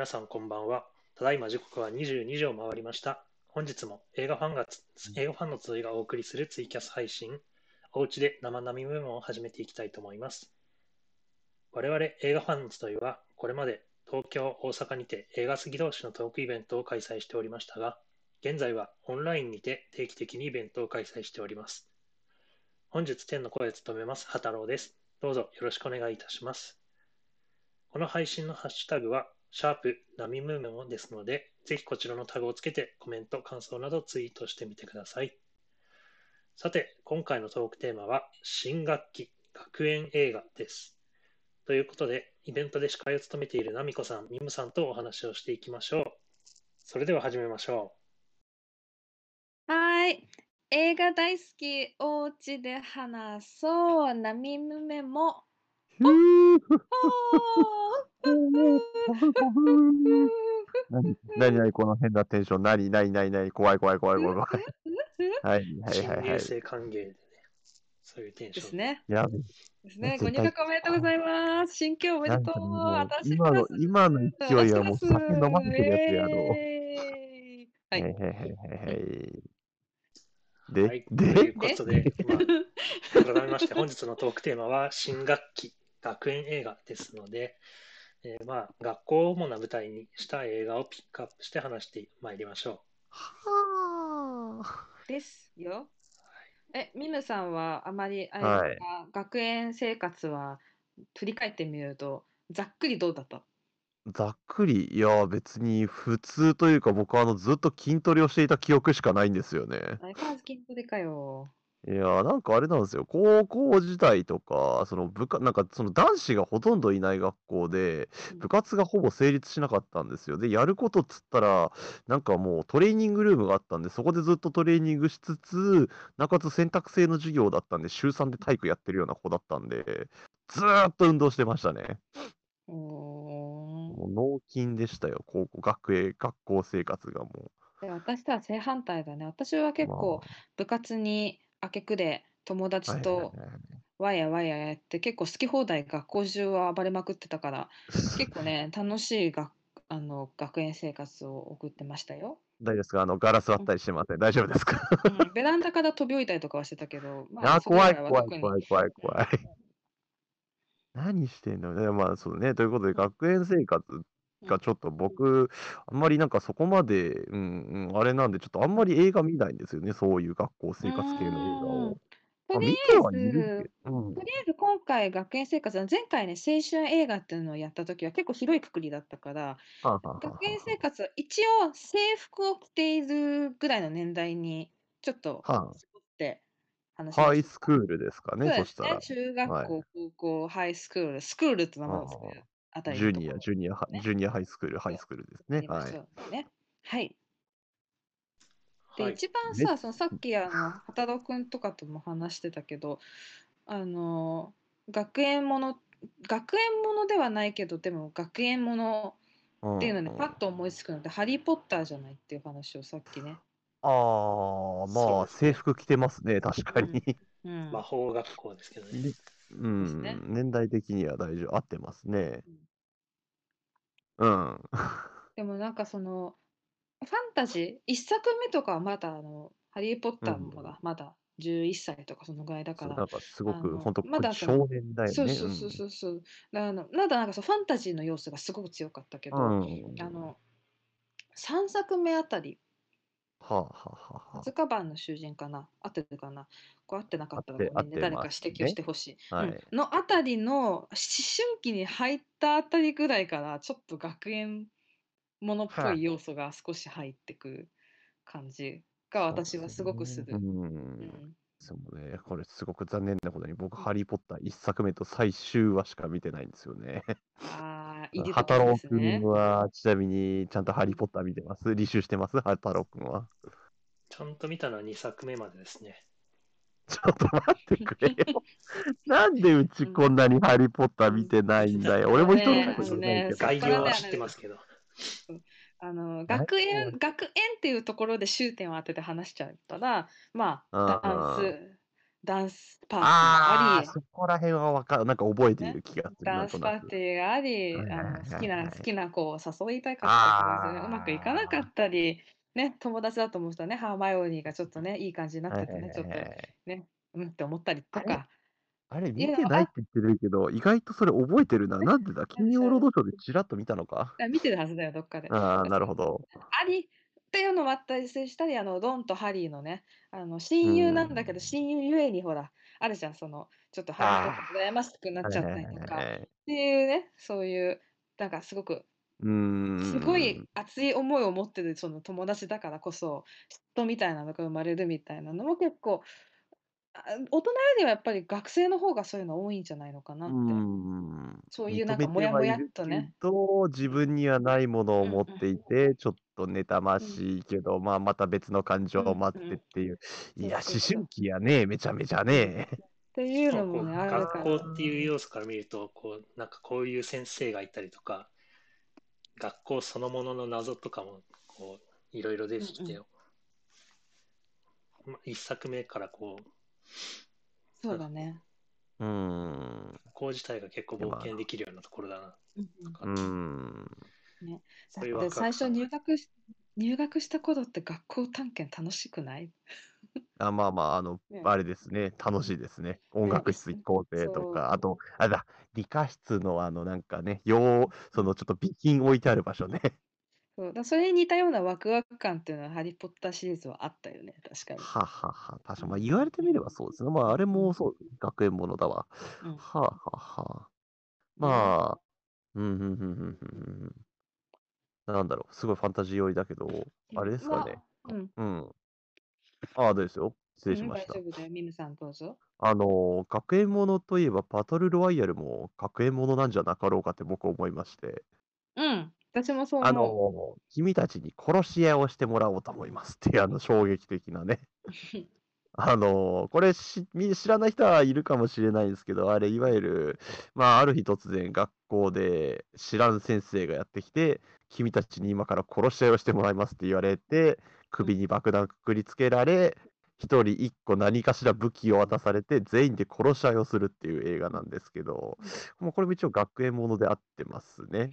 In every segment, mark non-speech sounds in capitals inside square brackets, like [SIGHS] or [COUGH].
皆さんこんばんは。ただいま時刻は22時を回りました。本日も映画ファンがつ、映画ファンの集いがお送りするツイキャス配信、おうちで生並みメモを始めていきたいと思います。我々映画ファンの集いは、これまで東京、大阪にて映画好き同士のトークイベントを開催しておりましたが、現在はオンラインにて定期的にイベントを開催しております。本日天の声を務めます、波太郎です。どうぞよろしくお願いいたします。この配信のハッシュタグは、シャープナミムメモですので、ぜひこちらのタグをつけてコメント、感想などツイートしてみてください。さて、今回のトークテーマは、新学期学園映画です。ということで、イベントで司会を務めているナミコさん、ミムさんとお話をしていきましょう。それでは始めましょうはい。映画大好き、おうちで話そう、ナミムメモ。何何何この変なテンション。何何何何怖い怖い怖い怖い怖い。はいはう。新入いはいはい。生歓迎でね、そういうテンション。ですね。やべですね。ご入学おめでとうございます。新居おめでとう。う私今の今の勢いはもう酒飲ませてるやつやろイエーはい。はいはいはいはい。ではい、で、という、ことで、まあ、改めまして、本日のトークテーマは、新学期学園映画ですので、えーまあ、学校を主な舞台にした映画をピックアップして話してまいりましょはですよ。え、ミムさんはあまりあれはい学園生活は振り返ってみると、ざっくりどうだった？あ。ざっくり、いや、別に普通というか、僕はあのずっと筋トレをしていた記憶しかないんですよね。相変わらず筋トレかよ。いやー、なんかあれなんですよ。高校時代とか、その部下、なんかその男子がほとんどいない学校で、うん部活がほぼ成立しなかったんですよ。で、やることっつったら、なんかもうトレーニングルームがあったんで、そこでずっとトレーニングしつつ、なおかつ選択制の授業だったんで、週3で体育やってるような子だったんで、ずーっと運動してましたね。もう脳筋でしたよ。高校、学園、学校生活がもで私とは正反対だね。私はう。結構部活に明け暮れ友ま達とはいわやわややって結構好き放題学校中は暴れまくってたから結構ね [LAUGHS] 楽しい学あの学園生活を送ってましたよ。大丈夫ですか？あの、ガラス割ったりしてません？大丈夫ですか？うん、ベランダから飛び降りたりとかはしてたけど、[LAUGHS] まあー、それ以怖い怖い怖い怖い怖い。[LAUGHS] 何してんの？ね。まあ、そうね。ということで、学園生活がちょっと僕、あんまりなんかそこまで、うん、うん、あれなんで、ちょっとあんまり映画見ないんですよね。そういう学校生活系の映画を。とりあえずけど、うんと。りあえず今回学園生活は前回ね青春映画っていうのをやった時は結構広いくくりだったから学園生活は一応制服を着ているぐらいの年代にちょっとは絞って話ハイスクールですかね、そしたら。中学校、はい高校ハイスクールスクールって名前を付けるあたりジュニア、のところジュニア、ねジュニアハイスクール、ハイスクールですね。はいはいで、はい。一番さ、そのさっきあの畑郎くんとかとも話してたけど、あの学園もの学園ものではないけどでも学園ものっていうので、んパッと思いつくので「ハリー・ポッター」じゃないっていう話をさっきね。ああ、まうですね制服着てますね、確かに。うん魔法学校ですけどね。でうねん、年代的には大丈夫、合ってますね。うん。[LAUGHS] でもなんかそのファンタジー1作目とかはまだあの「ハリー・ポッター」もまだ11歳とかそのぐらいだからなんかすごく、本当、まだ少年だよね。そうそうそうそうそうあのまだなんかそうファンタジーの要素がすごく強かったけど、うん。うん。あの3作目あたりはあ、はあはあズカバンの囚人かな？合ってるかな？これ合ってなかったら合ってごめんね。誰か合ってますね。指摘をしてほしい、あ。はうん。い。のあたりの思春期に入ったあたりぐらいからちょっと学園ものっぽはい。い要素が少し入ってくる感じが私はすごくする。う。うん。んそうね、これすごく残念なことに、僕、ハリー・ポッター1作目と最終話しか見てないんですよね。ああ、いいとハころでタロウ君すね。は、ちなみに、ちゃんとハリー・ポッター見てます？履修してます？ハタロウ君は。ちゃんと見たのは2作目までですね。ちょっと待ってくれよ。[LAUGHS] なんでうちこんなにハリー・ポッター見てないんだよ。うん俺も一人ねもことないけど。概要は知ってますけど。あの学園学園っていうところで終点を当てて話しちゃったらまあダンスダンスパーティーがああ、あり、そこら辺はわかる。なんか覚えていね、る気がする、ダン。スパーティーがあり、好きなはい。好きな子を誘いたかったうまくいかなかあったり、ね、友達だと思う人はね、ハーマイオニーがちょっとね、いい感じになっててね、ちょっと。ね、うんって思ったりとか、あれ、い見てないって言ってるけど、意外とそれ覚えてるな。なんでだ？金曜ロードショーでちらっと見たのか？あ見てるはずだよ、どっかで。ああ、なるほど。ありっていうのもあったりしたり、あの、ロンとハリーのね、あの、う親友なんだけど、ん。親友ゆえにほら、あるじゃん、その、ちょっとハリーと羨ましくなあ、っちゃったりとか、っ。ていうね、そういう、なんかすごく、うすご。い熱い思いを持ってるその友達だからこそ、嫉妬みたいなのが生まれるみたいなのも結構、あ大人よりはやっぱり学生の方がそういうの多いんじゃないのかなって。ん。そういうなんか認めてモヤモヤっとね。ど、自うん。分にはないものをうん持っていて、ちょっと妬まうん。しいけど、まあ、また別の感情うん。もあっうん。てっていう。いうそう思そう。春期やね、めちゃめちゃうん。ね。っていうのもね、ある学校。っていう要素から見るとこうなんかこういう先生がいたりとか学校そのものの謎とかもこういろいろ出うんうん。てきて、ま一作目からこうそうだね。うーん。学校自体が結構冒まあ、険できるようなところだなうんとかうーん。ね、だって最初入学し入学した頃って学校探検楽しくない？あ、まあまあ、あの、ね。あれですね、楽しいですね。音ね、楽い室行こうぜと。か、あと、あれだ、理科室のあの、なんかね、よう、そのちょっと備品置いてある場所ね。そうだそれに似たようなワクワク感っていうのはハリー・ポッターシリーズはあったよね、確かに。ははは。確か、まあうん言われてみればそうですね。まあ、あれうんもそう、学園ものだわ。うんはあはあはあ。ね。まあ、うん、うん、うん、うん、うんうん。なんだろう、すごいファンタジー寄りだけど、あれですかね。まあ、うん、うん。ああ、ですよ。失うん、礼しました。大丈夫だよ。ミムさんどうぞ。あの、学園ものといえば、バトルロワイヤルも学園ものなんじゃなかろうかって僕思いまして、うん、私もそうあ思の、君たちに殺し屋をしてもらおうと思いますっていう、あの、衝撃的なね。う。[LAUGHS] あの、これしみ知らない人はいるかもしれないんですけど、あれ、いわゆる、まあ、ある日突然学校で知らん先生がやってきて、君たちに今から殺し合いをしてもらいますって言われて、首に爆弾くくりつけられ、一人一個何かしら武器を渡されて、全員で殺し合いをするっていう映画なんですけど、もうこれも一応学園ものであってますね。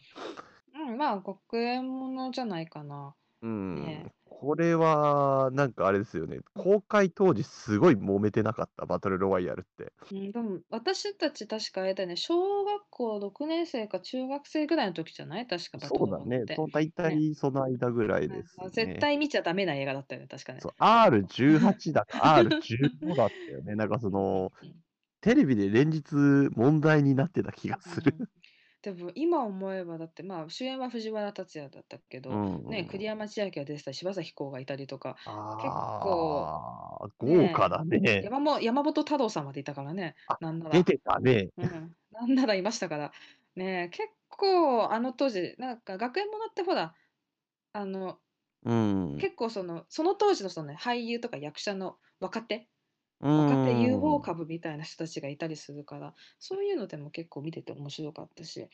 うん、まあ、学園ものじゃないかな。うんね。これは、なんかあれですよね。公開当時すごい揉めてなかった、バトルロワイヤルって。うん、でも私たち確かあれだよね、小学校6年生か中学生ぐらいの時じゃない？確かバトそうだね。ルモノって。そう、大ね。体その間ぐらいですあ絶ね。対見ちゃダメな映画だったよね、確かね。そう、R18 だか R15 だったよね。なんかその、うんテレビで連日問題になってた気がする。うんでも今思えばだってまあ主演は藤原竜也だったけど、うんね栗山千明が出てたり柴咲コウがいたりとかああ、ね豪華だね。山も山本太郎さんまでいたからねあなんなら出てたね。うん、なんならいましたからね結構あの当時なんか学園ものってほらあのうん。結構そのその当時のその、ね、俳優とか役者の若手う若手有望ん。株みたいな人たちがいたりするからそういうのでも結構見てて面白かったし、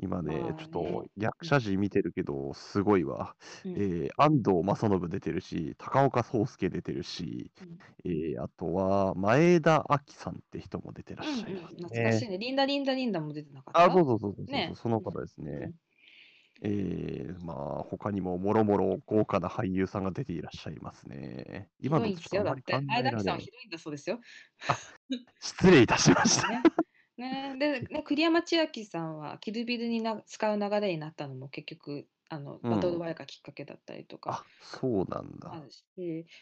今ね、まあちょっとね役者陣見てるけど、すごいわ。うんえー安藤正信出てるし、高岡壮介出てるし、うんえーあとは前田亜紀さんって人も出てらっしゃいますうんうん、懐かしいね。ね。リンダリンダリンダも出てなかった？あ、そうそうそうそうそう、ねその方ですね。うんえー、まあ、他にももろもろ豪華な俳優さんが出ていらっしゃいますね。ひ今のどいんですよ、とちょっとあまだって。り考えられない前田亜紀さんはひ。どいんだそうですよ。失礼いたしました。ねねで、ね、栗山千明さんはキルビルにな使う流れになったのも結局あのうんバトルワイがきっかけだったりとかあ、そうなんだ。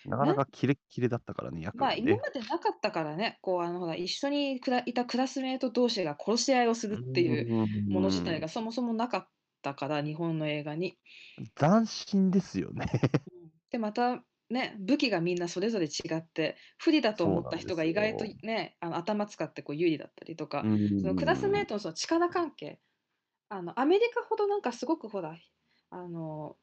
なかなかキレッキレだったからね、役まあ。今までなかったからね、こうあのほら一緒にくらいたクラスメート同士が殺し合いをするっていうもの自体がそもそもなかったから、日本の映画に。斬新ですよね。うん。でまたね武器がみんなそれぞれ違って不利だと思った人が意外とねあの頭使ってこう有利だったりとか、うん。そのクラスメートのその力関係。あのアメリカほどなんかすごくほらあの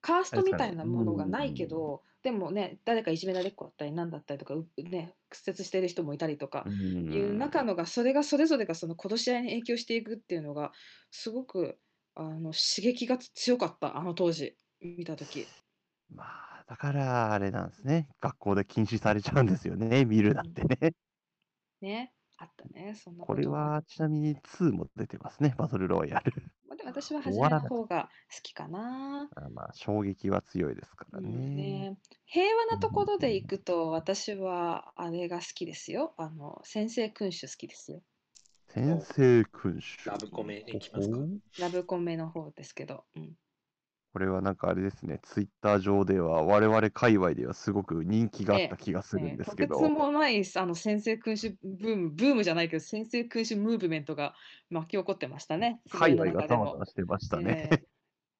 カーストみたいなものがないけど、でもね誰かいじめられっ子だったりなんだったりとかうね屈折してる人もいたりとか、うん。いう中のがそれがそれぞれがその殺し合いに影響していくっていうのがすごくあの刺激が強かったあの当時見た時 [SIGHS] まあ、だからあれなんですね。学校で禁止されちゃうんですよね。見るなってね。[LAUGHS] ね。あったね。そんなこれ。はちなみに2も出てますね。バトルロワイヤル。[LAUGHS] まあ、でも私は初めの方が好きかな。た。あまあ、衝撃は強いですからうんね。ね、平和うなところでん行くと、私はあれが好きですよ。あの、先生君主好きですよ。先生君主。ラブコメいきますか？ラブコメの方ですけど。うん。これはなんかあれですね、ツイッター上では我々界隈ではすごく人気があった気がするんですけど、もないあの先生君主ブーム、ブームじゃないけど、先生君主ムーブメントが巻き起こってましたね。界隈がの中でも。ざわざわしてましたね。ええ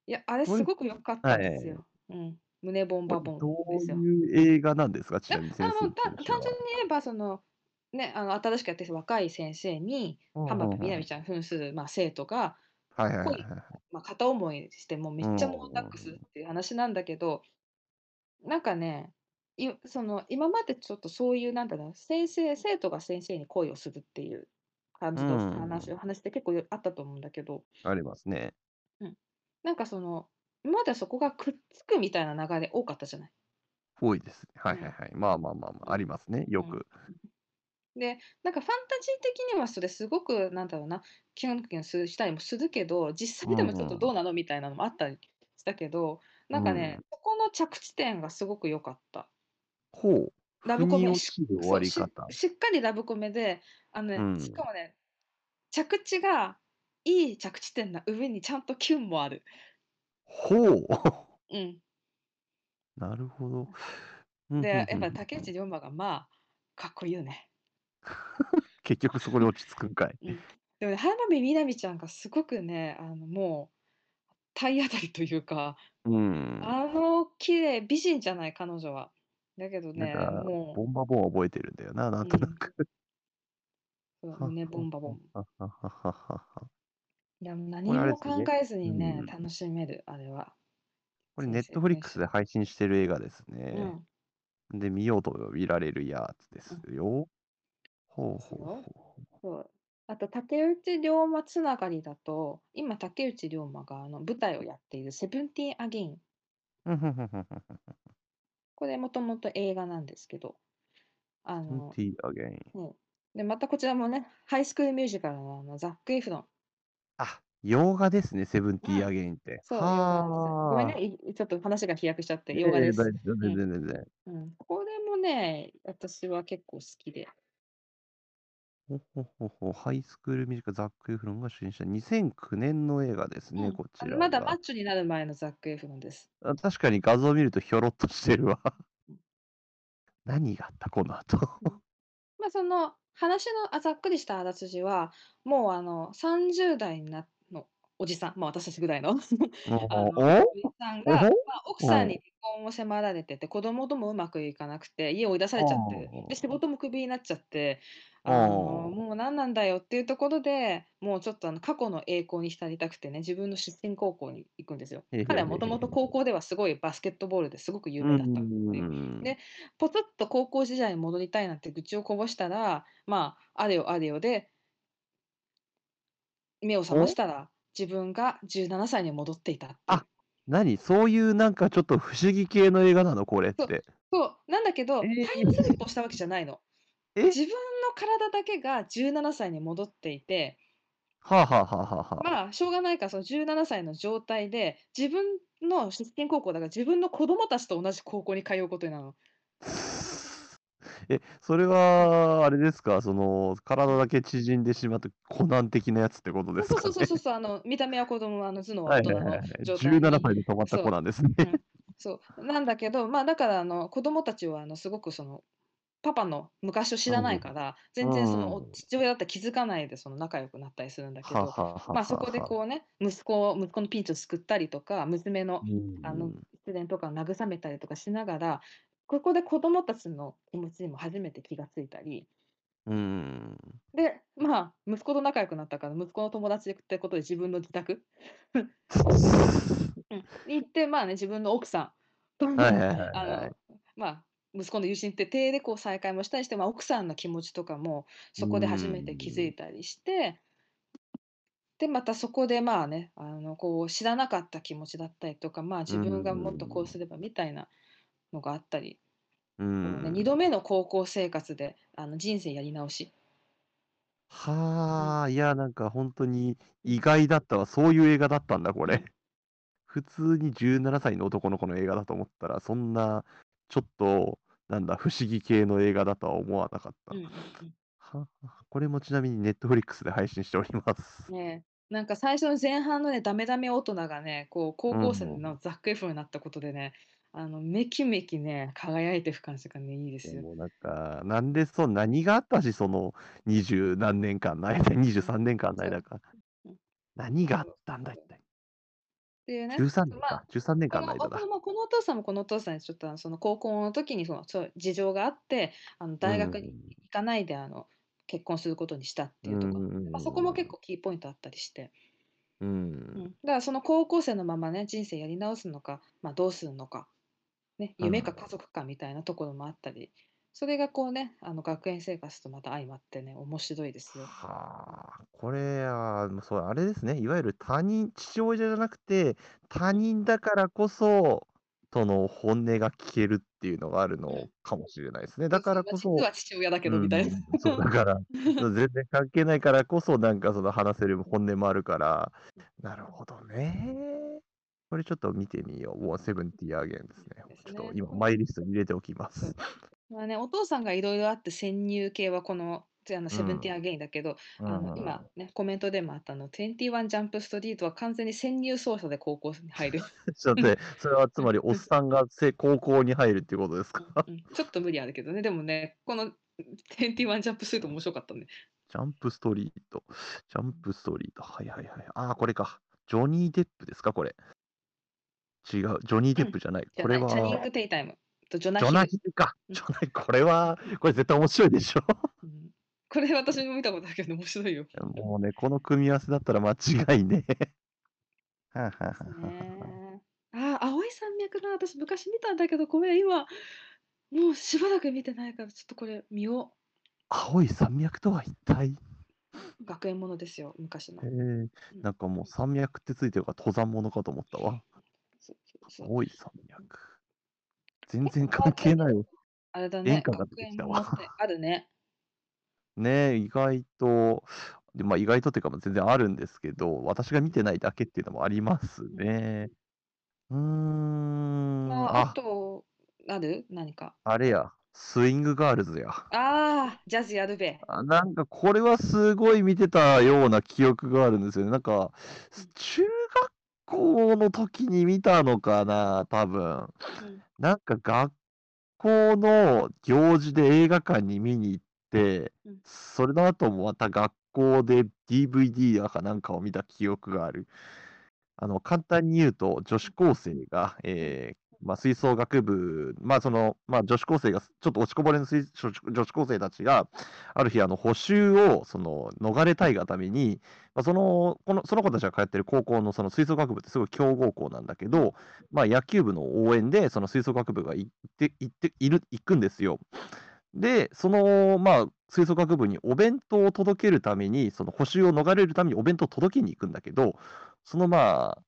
いや、あれすごく良かったんですはいよ。うん。胸ボンバボンどうですよ。いう映画なんですか、ちなみに先あの生た単君主は。純に言えばその、ね、あの新しくやってる若い先生にうんうん浜うん辺美波ちゃん扮する、まあ、生徒がはいはいはい恋、まあ、片思いしてもうめっちゃ猛ダックするっていう話なんだけどなんかねいその今までちょっとそういうなんだろう先生生徒が先生に恋をするっていう感じのうん話,、話って結構あったと思うんだけどありますね。なんかその今まではそこがくっつくみたいな流れ多かったじゃない？多いですね。はいはいはい。まあまあまあまあ、ありますね。よく。で、なんかファンタジー的にはそれすごく、なんだろうな、キュンキュンするしたりもするけど、実際でもちょっとどうなのみたいなのもあったりしたけど、なんかね、うんそこの着地点がすごく良かった。ほう。ラブコメ腑に落ちる終わり方。ししっかりラブコメで、あのね、うんしかもね、着地がいい着地点な上にちゃんとキュンもある。ほう。うん。なるほど。で、やっぱ竹内涼真がまあ、かっこいいよね。[LAUGHS] 結局そこに落ち着くんかい。うん。でもね、浜辺美波ちゃんがすごくね、あのもう、体当たりというか、うん。あの綺麗美人じゃない彼女は。だけどね、なんか、もボンバボンは覚えてるんだよな、なんとなく。う、そう胸 [LAUGHS] ボンバボン。ははははははいや、何これあれもですね考えずにね、うん楽しめる、あれは。これ、先生ネットフリックス君で配信してる映画です主ね。うん。で、見ようと見られるやつですよ。ほうほうほそうあと、竹内涼真つながりだと、今、竹内涼真があの舞台をやっているセブンティーン・アゲイン。う。ふんふんふんふんふんこれ、もともと映画なんですけど、あの、T again. うんで、またこちらもね、ハイスクールミュージカルのあのザック・エフロン。あ、洋画ですね、セブンティーアゲインって。そう、洋画です。ごめんはね、いちょっと話が飛躍しちゃって、あ。洋画です。全然全然。うん、これもね、私は結構好きで。ほほほほ、ハイスクールミュージカルザック・エフロンが主演した2009年の映画ですね、うんこちらまだマがッチョになる前のザック・エフロンです。あ確かに画像を見るとひょろっとしてるわ。[LAUGHS] 何があったこの後。まあ、その話のあざっくりしたあらすじは、もうあの30代になのおじさん、まあ、私たちぐらいの。[LAUGHS] あのおおじさんが、おまあ、奥さんに離婚を迫られてて、子供ともうまくいかなくて、家を追い出されちゃってお、で仕事もクビになっちゃって、おあのもう何なんだよっていうところでもうちょっとあの過去の栄光に浸りたくてね、自分の出身高校に行くんですよ。彼はもともと高校ではすごいバスケットボールですごく有名だったっていう。うんでポツッと高校時代に戻りたいなんて愚痴をこぼしたら、まあ、あれよあれよで、目を覚ましたら、自分が17歳に戻っていたっていう。あ何？そういうなんかちょっと不思議系の映画なの？これって。そう、なんだけど、えー。タイムスリップをしたわけじゃないの。え？自分の体だけが17歳に戻っていて、はあ、はあはあはあはあ、まあ、しょうがないから、その17歳の状態で、自分の出身高校だから、自分の子供たちと同じ高校に通うことになるの。え、それは、あれですか、その、体だけ縮んでしまって、コナン的なやつってことですかね？そうそうそうそう、あの見た目は子供、あの頭脳ははい大人の。状態に。17歳で止まった子なんですね。うんそうなんだけど、まあ、だからあの子供たちはあのすごくそのパパの昔を知らないから、全然その父親だったら気づかないでその仲良くなったりするんだけど、まあ、そこでこうね息子を息子のピンチを救ったりとか娘のうんあの失恋とかを慰めたりとかしながらここで子供たちの気持ちにも初めて気がついたり。うん。でまあ息子と仲良くなったから息子の友達ってことで自分の自宅、[LAUGHS] うん。に行ってまあね自分の奥さんと。も [LAUGHS] はいはいはいはい。あのまあ息子の友人って手でこう再会もしたりして、まあ、奥さんの気持ちとかもそこで初めて気づいたりして。で、またそこでまあね、あの、こう知らなかった気持ちだったりとか、まあ自うん分がもっとこうすればみたいなのがあったり、うこのね、2ん。度目の高校生活で、あの、人生やり直し。うん。はあ、いや、なんか本当にうん。意外だったわ。そういう映画だったんだ、これ。うん。普通に17歳の男の子の映画だと思ったら、そんな、ちょっと、なんだ、不思議系の映画だとは思わなかった。うんうんうん。はこれもちなみに Netflix で配信しております。ねえ、なんか最初の前半のね、ダメダメ大人がね、こう高う校生ん。のザックエフになったことでね、あの、めきめきね、輝いていく感じがね、いいですよ。でもなんか、なんでそう、何があったし、その二十何年間の間、うん。23年間の。間か。うん。何があったんだ、一。体。っていうね、13年まあ、か。13年こ間の間だ。このお父さんもこのお父さんにちょっとあのその高校の時にそのそう事情があって、あのう大学にん。行かないであの結婚することにしたってういうところ、まあ、そこも結ん。構キーポイントあったりして、ううん、ん。だからその高校生のままね、人生やり直すのか、まあ、どうするのか、ね、うん。夢か家族かみたいなところもあったり、それがこうね、あの学園生活とまた相まってね、面白いですよ。はあ、これは、そう、あれですね。いわゆる他人、父親じゃなくて、他人だからこそ、その本音が聞けるっていうのがあるうん。のかもしれないですね。だからこそ、は父親だけうどみたいな。ん、そう、だから、[LAUGHS] 全然関係ないからこそ、なんかその話せる本音もあるから、なるほどね。これちょっと見てみよう。もうセブンティーアゲンですね。ですね。ちょっと今、マイリストに入れておきま。す。まあね、お父さんがいろいろあって潜入系はこの、あのうセブンティ。アゲインだけど、うあの今ん。ね、コメントでもあったの、21ジャンプストリートは完全に潜入捜査で高校に入る。[LAUGHS] ちょっとそれはつまりおっさんがせ高校に入るっていうことですか？うんうんちょっと無理あるけどね、でもね、この21ジャンプストリート面白かったね。ジャンプストリート。ジャンプストリート。はいはいはい。ああ、これか。ジョニー・デップですかこれ。違う。ジョニー・うん。デップじゃない。これは、チャニング・テイタイムとジョナ・ジョナヒル。ヒルか。うんジョナこれは、これ絶対面白いでしょ。うんこれ私も見たことあるけど面白いよ。もうね、この組み合わせだったら間違いね。はあはあね。ああ、青い山脈な、私昔見たんだけど、ごめん、今、もうしばらく見てないから、ちょっとこれ見よ青い山脈とは一体？う。学園ものですよ、昔のえ。ー、うんなんかもう山脈ってついてるから登山者かと思ったわ。そうい山脈。全然関係ないよ。あれだね、演歌が出てきたわ。あるね。ねえ、意外と、でまあ、意外とっていうか、まあ全然あるんですけど、私が見てないだけっていうのもありますね。うーん、まあ、ああ、と、ある？何か？あれや、スイングガールズや。ああ、ジャズやるべ。あなんかこれはすごい見てたような記憶があるんですよね。なんか、中学校の時に見たのかな、多分。うんなんか学校の行事で映画館に見に行ってうん、それの後もまた学校で DVD だかなんかを見た記憶がある。あの、簡単に言うと、女子高生が、えーまあ、吹奏楽部、まあ、その、まあ、女子高生が、ちょっと落ちこぼれの女子女子高生たちが、ある日、あの、補習を、その、逃れたいがために、まあ、その、この、その子たちが通ってる高校の、その吹奏楽部ってすごい強豪校なんだけど、まあ、野球部の応援で、その吹奏楽部が行って、行って、いる、行くんですよ。で、その、まあ、吹奏楽部にお弁当を届けるために、その補習を逃れるためにお弁当を届けに行くんだけど、そのまあ、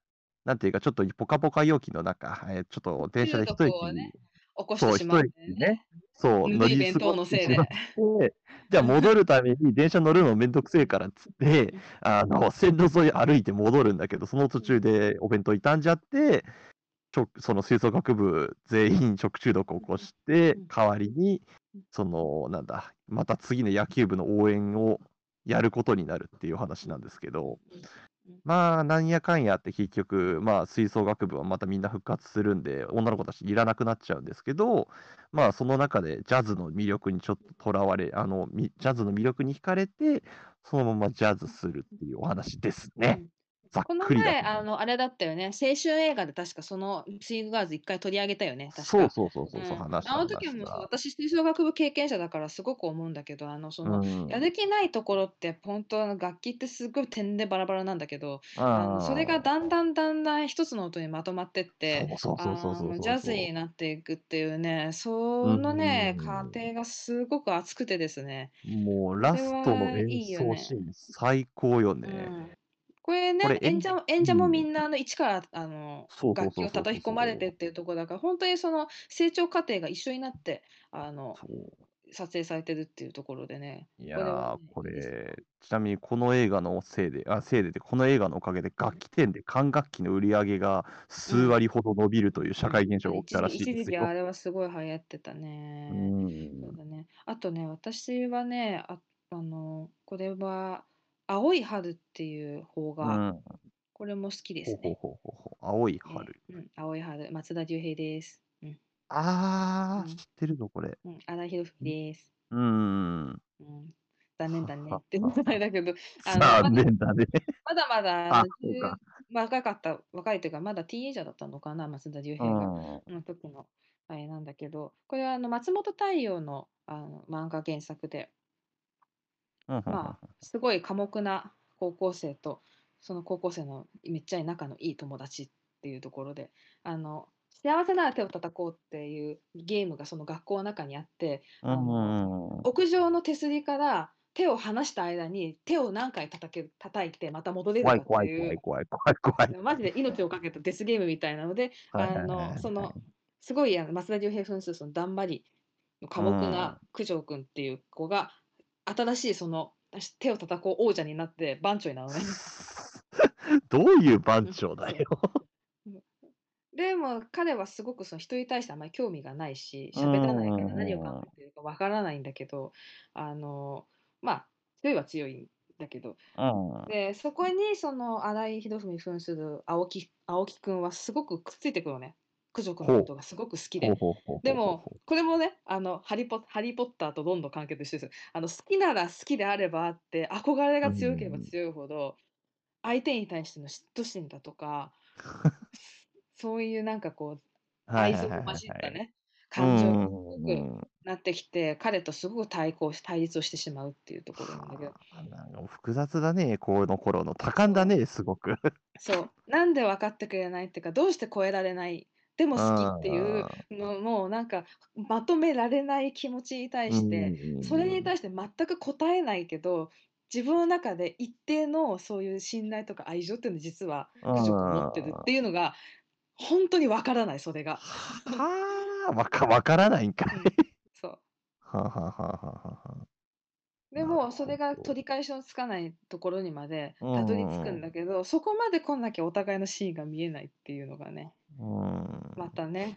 なんていうか、ちょっとポカポカ容器の中、えーちょっと電車で一息ね起こしそう、一てしまうんだよ息ね、そう、ぬ乗るい弁当のせいで。じゃあ戻るために電車乗るのめんどくせえからっつって、[LAUGHS] あの、線路沿い歩いて戻るんだけど、その途中でお弁当傷んじゃって、ちょその吹奏楽部全員食中毒を起こしてうん、代わりにうん、その、なんだ、また次の野球部の応援をやることになるっていう話なんですけど、まあ、なんやかんやって結局、まあ、吹奏楽部はまたみんな復活するんで、女の子たちいらなくなっちゃうんですけど、まあ、その中でジャズの魅力にちょっととらわれ、あの、みジャズの魅力に惹かれて、そのままジャズするっていうお話ですね。ざっこのくりだ前、とあの、あれだったよね。青春映画で確かそのスイングガールズ一回取り上げたよね。確かそうそうそうそうそう、うん話したあの時はもう。私、吹奏楽部経験者だからすごく思うんだけど、あの、その、うんやる気ないところって本当あの楽器ってすごい点でバラバラなんだけど、あのそれがだんだんだんだん一つの音にまとまってって、そうそうそうそうそうそうあのジャズになっていくっていうね、そのね、うん過程がすごく熱くてですね。もうラストの演奏シーン最高よね。うんこれね、これ演演者演者もみんなあの一からあのそうそう楽器をそうそうそう叩き込まれてっていうところだから、本当にその成長過程が一緒になってあのそう撮影されてるっていうところでね。いこれはやー、こねいいですれ、ちなみにこの映画のせいで、あ、せいでで、この映画のおかげで楽器店で管楽器の売り上げが数うん割ほど伸びるという社会現象が起きたらしい一時ですよ。一時期あれはすごい流行ってたうね。ん。そうだね。あとね、私はね、ああの、これは、青い春っていう邦う画、ん。これも好きでほうほうすね。ほうほうほう。青いね春。うん、青い春、松田龍平です。うん、あー、うん知ってるのこれ。うん、新井博文です。うーん。うん、残念だねはってはことないだけど、あのま残念だね。[LAUGHS] まだまだ、ああのそうか10若かった、若いというか、まだティーンエイジャーだったのかな、松田龍う平が。ん。の時のあれなんだけど、これはあの松本太陽のあの漫画原作で、うんまあ、すごい寡黙な高校生と、その高校生のめっちゃ仲のいい友達っていうところで、あの幸せなら手を叩こうっていうゲームがその学校の中にあって、うんあのうん屋上の手すりから手を離した間に手を何回叩け叩いてまた戻れるっていう。怖い怖い怖い怖い怖い。マジで命をかけたデスゲームみたいなので、あのそのすごいあの松田龍平分数そのだんまりの寡黙な九条くんっていう子が新しいその手を叩こう王者になって番長になるのね。[LAUGHS] どういう番長だよ。でも彼はすごくその人に対してあまり興味がないし喋らないから何を考えてるかわからないんだけどあのまあ強いは強いんだけどうん。でそこにその新井博文扮する青木青木くんはすごくくっついてくるのね九条くんのことがすごく好きで。でも、これもね、あのハリポ、ハリー・ポッターとどんどん関係としてですよ。あの好きなら好きであればあって、憧れが強ければ強いほど、相手に対しての嫉妬心だとか、[LAUGHS] そういうなんかこう、愛想も混じったね、感情がすごくなってきて、彼とすごく対抗し、対立をしてしまうっていうところなんだけど、なんか複雑だね、この頃の。多感だね、すごく。そう、なんで分かってくれないっていうか、どうして超えられない、でも好きっていうのも、なんかまとめられない気持ちに対して、それに対して全く答えないけど自分の中で一定のそういう信頼とか愛情っていうのを実は持ってるっていうのが本当にわからないそれが。はあ、わかわからないんかい。そう。はあはあはあはあはあ。でなるほもそれがど。取り返しのつかないところにまでうんたどり着くんだけどそこまで来なきゃお互いのシーンが見えないっていうのがねうん。またね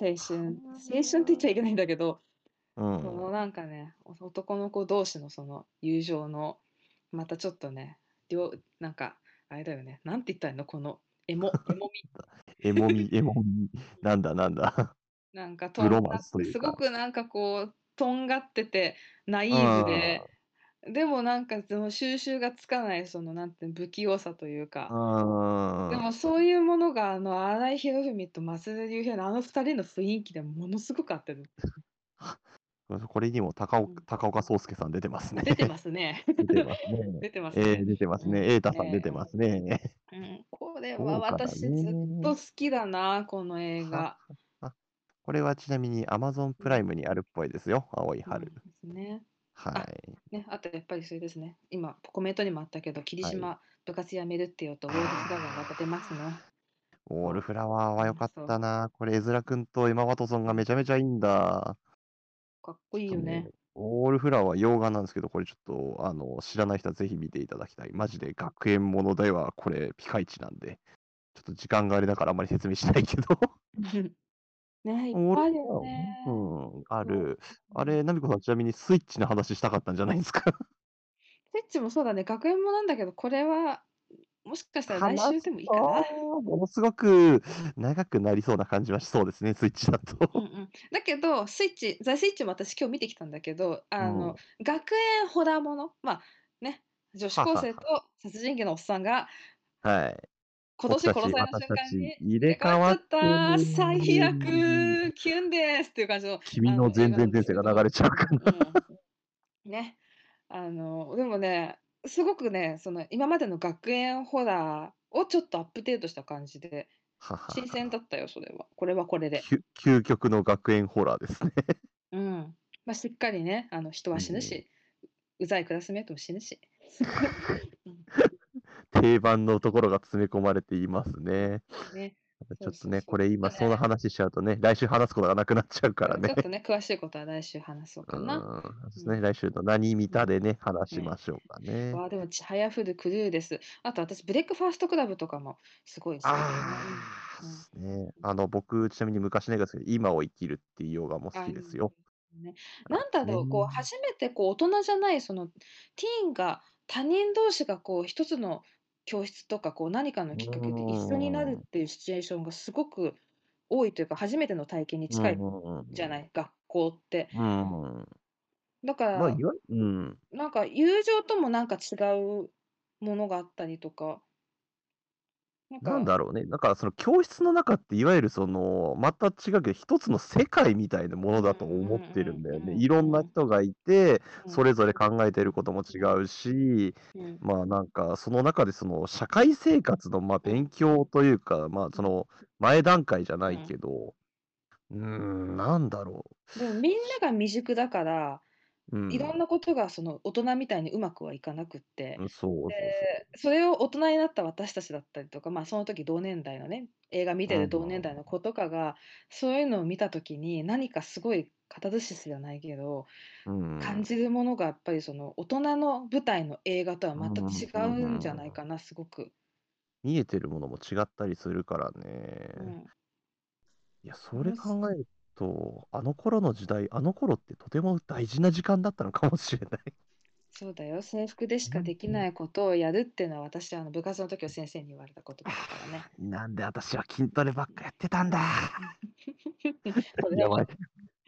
青春。青春って言っちゃいけないんだけどうん。そのなんかねお男の子同士のその友情のまたちょっとね両なんかあれだよね。なんて言ったらいいの？このエモ [LAUGHS] エモみ。えもみ、[LAUGHS] えもみ。なんだなんだ。なんかとんがマンスというか。すごくなんかこうとんがっててナイーブででもなんかその収集がつかないそのなんていうの不器用さというかうん。でもそういうものがあの新井博文と増田龍平のあの二人の雰囲気でものすごく合ってる [LAUGHS] これにも高うん岡高岡壮介さん出てますね。出てますね [LAUGHS] 出てますね。[LAUGHS] 出てますえねー、出てますね。うん瑛太さん出てますね。うん、これ豪は私ずっと好きだな、この映画。これはちなみに Amazon プライムにあるっぽいですよ。青いうん春。ですね。はい。ね、あとやっぱりそれですね。今、コメントにもあったけど、霧島、部活やめるっていうと、ウォールフラワーが出てますね。ウォールフラワーは良かったな。これ、エズラ君とエマ・ワトソンがめちゃめちゃいいんだ。かっこいいよね。ウォールフラワーは洋画なんですけど、これちょっとあの知らない人はぜひ見ていただきたい。マジで学園ものではこれピカイチなんで、ちょっと時間があれだからあまり説明しないけど。[LAUGHS] ね、いっぱいあるルフラワーよね。うん、ある。あれ、ナミコさん、ちなみにスイッチの話したかったんじゃないですか？[LAUGHS] スイッチもそうだね、学園もなんだけど、これは、もしかしたら来週でもいいかな。ものすごく長くなりそうな感じはしそうですね、スイッチだと。うんうん、だけど、スイッチ、ザ・スイッチも私今日見てきたんだけど、あの、学園ホラーもの、まあね、女子高生と殺人鬼のおっさんがはい。今年殺された瞬間に入れ替わった最悪キュンですっていう感じの君の全然前世が流れちゃうかな。うんね。あのでもねすごくねその今までの学園ホラーをちょっとアップデートした感じで新鮮だったよそれは。これはこれで。究究極の学園ホラーですね。うん。まあしっかりねあの人は死ぬし、うざいクラスメートも死ぬし、うん定番のところが詰め込まれていますね。ね。ちょっとね、これ今ねその話しちゃうとね、来週話すことがなくなっちゃうからね。ちょっ。とね、詳しいことは来週話そうかな。ううですね、来週の何見たでね、話しましょうかね。わあ、でも、ちはやふるクルーです。あと、私、ブレックファーストクラブとかもすごい好きだよね。ああ、うん。あの、僕、ちなみに昔の映画ですけど、今を生きるっていう洋画も好きですよ。。あね、なん。だろう、こうね初めてこう大人じゃないそのティーンが他人同士がこう一つの教室とかこう何かのきっかけで一緒になるっていうシチュエーションがすごく多いというか初めての体験に近いじゃない、学校って。だから、まあ、いわうん。なんか友情ともなんか違うものがあったりとか。なんだろうね。なんか、その教室の中って、いわゆるその、また違うけど、一つの世界みたいなものだと思ってるんだよね。いろんな人がいて、うん。それぞれ考えてることも違うし、うん。まあなんか、その中でその社会生活のまあ勉強というか、まあその前段階じゃないけど、うーん、なんだろでもみんなが未熟だから、う。うん。いろんなことがその大人みたいにうまくはいかなくって。うんそうそうでそれを大人になった私たちだったりとか、まあ、その時同年代のね映画見てる同年代の子とかが、そういうのを見た時に何かすごいカタルシスじゃないけど、そう。うん。感じるものがやっぱりその大人の舞台の映画とはまた違うんじゃないかな、すごく。見えてるものも違ったりするからね。うんいや、それ考えると、あの頃の時代、あの頃ってとても大事な時間だったのかもしれない。そうだよ制服でしかできないことをやるっていうのは私はあの部活の時は先生に言われたことだからね。[LAUGHS] なんで私は筋トレばっかやってたんだ。[LAUGHS] それも。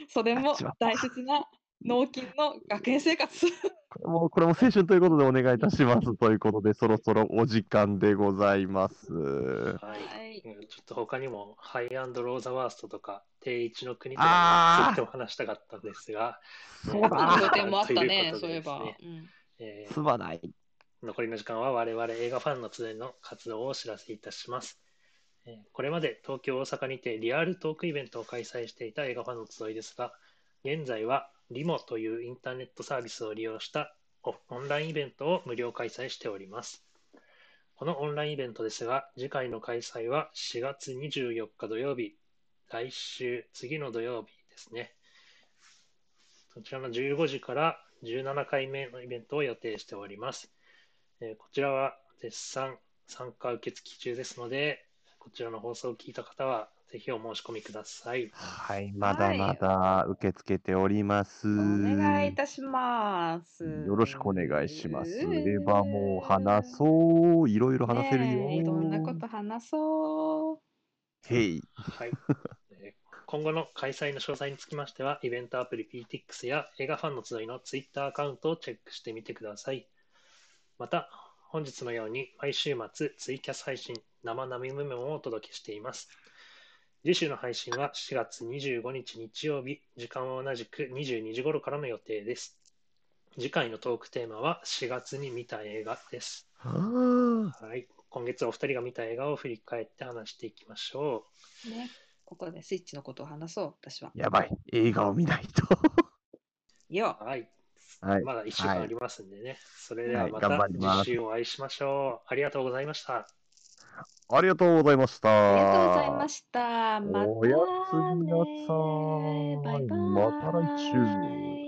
それも大切な脳筋の学園生活。[LAUGHS] これも、これも青春ということでお願いいたします。ということで、そろそろお時間でございます。はい。はいうんちょっと他にも、ハイアンドローザワーストとか、定一の国とかについても話したかったんですが、そうだ。定もあったねそういえば。すまない。残りの時間は我々映画ファンの集いの活動をお知らせいたします。えーこれまで東京、大阪にてリアルトークイベントを開催していた映画ファンの集いですが、現在はリモというインターネットサービスを利用したオオンラインイベントを無料開催しております。このオンラインイベントですが、次回の開催は4月24日土曜日、来週、次の土曜日ですね。そちらの15時から17回目のイベントを予定しております。えーこちらは絶賛参加受付中ですので、こちらの放送を聞いた方は、ぜひお申し込みください。はい、まだまだ受け付けております。お願いいたします。よろしくお願いします。エヴァも話そう。いろいろ話せるよ。いろんなこと話そう。へい。はい。えー今後の開催の詳細につきましては、イベントアプリ PTX や映画ファンの集いの Twitter アカウントをチェックしてみてください。また、本日のように毎週末ツイキャス配信生並みメモをお届けしています。次週の配信は4月25日日曜日、時間は同じく22時頃からの予定です。次回のトークテーマは4月に見た映画です。はい。今月お二人が見た映画を振り返って話していきましょう。ね、ここでスイッチのことを話そう、私は。やばい。映画を見ないと。よはい。はい。まだ1週間ありますんでね。それでははいまた次週お会いしましょう。ありがとうござした。ありがとうございました。ありがとうございました。またおやすみなさねい。バイバイ。また来週。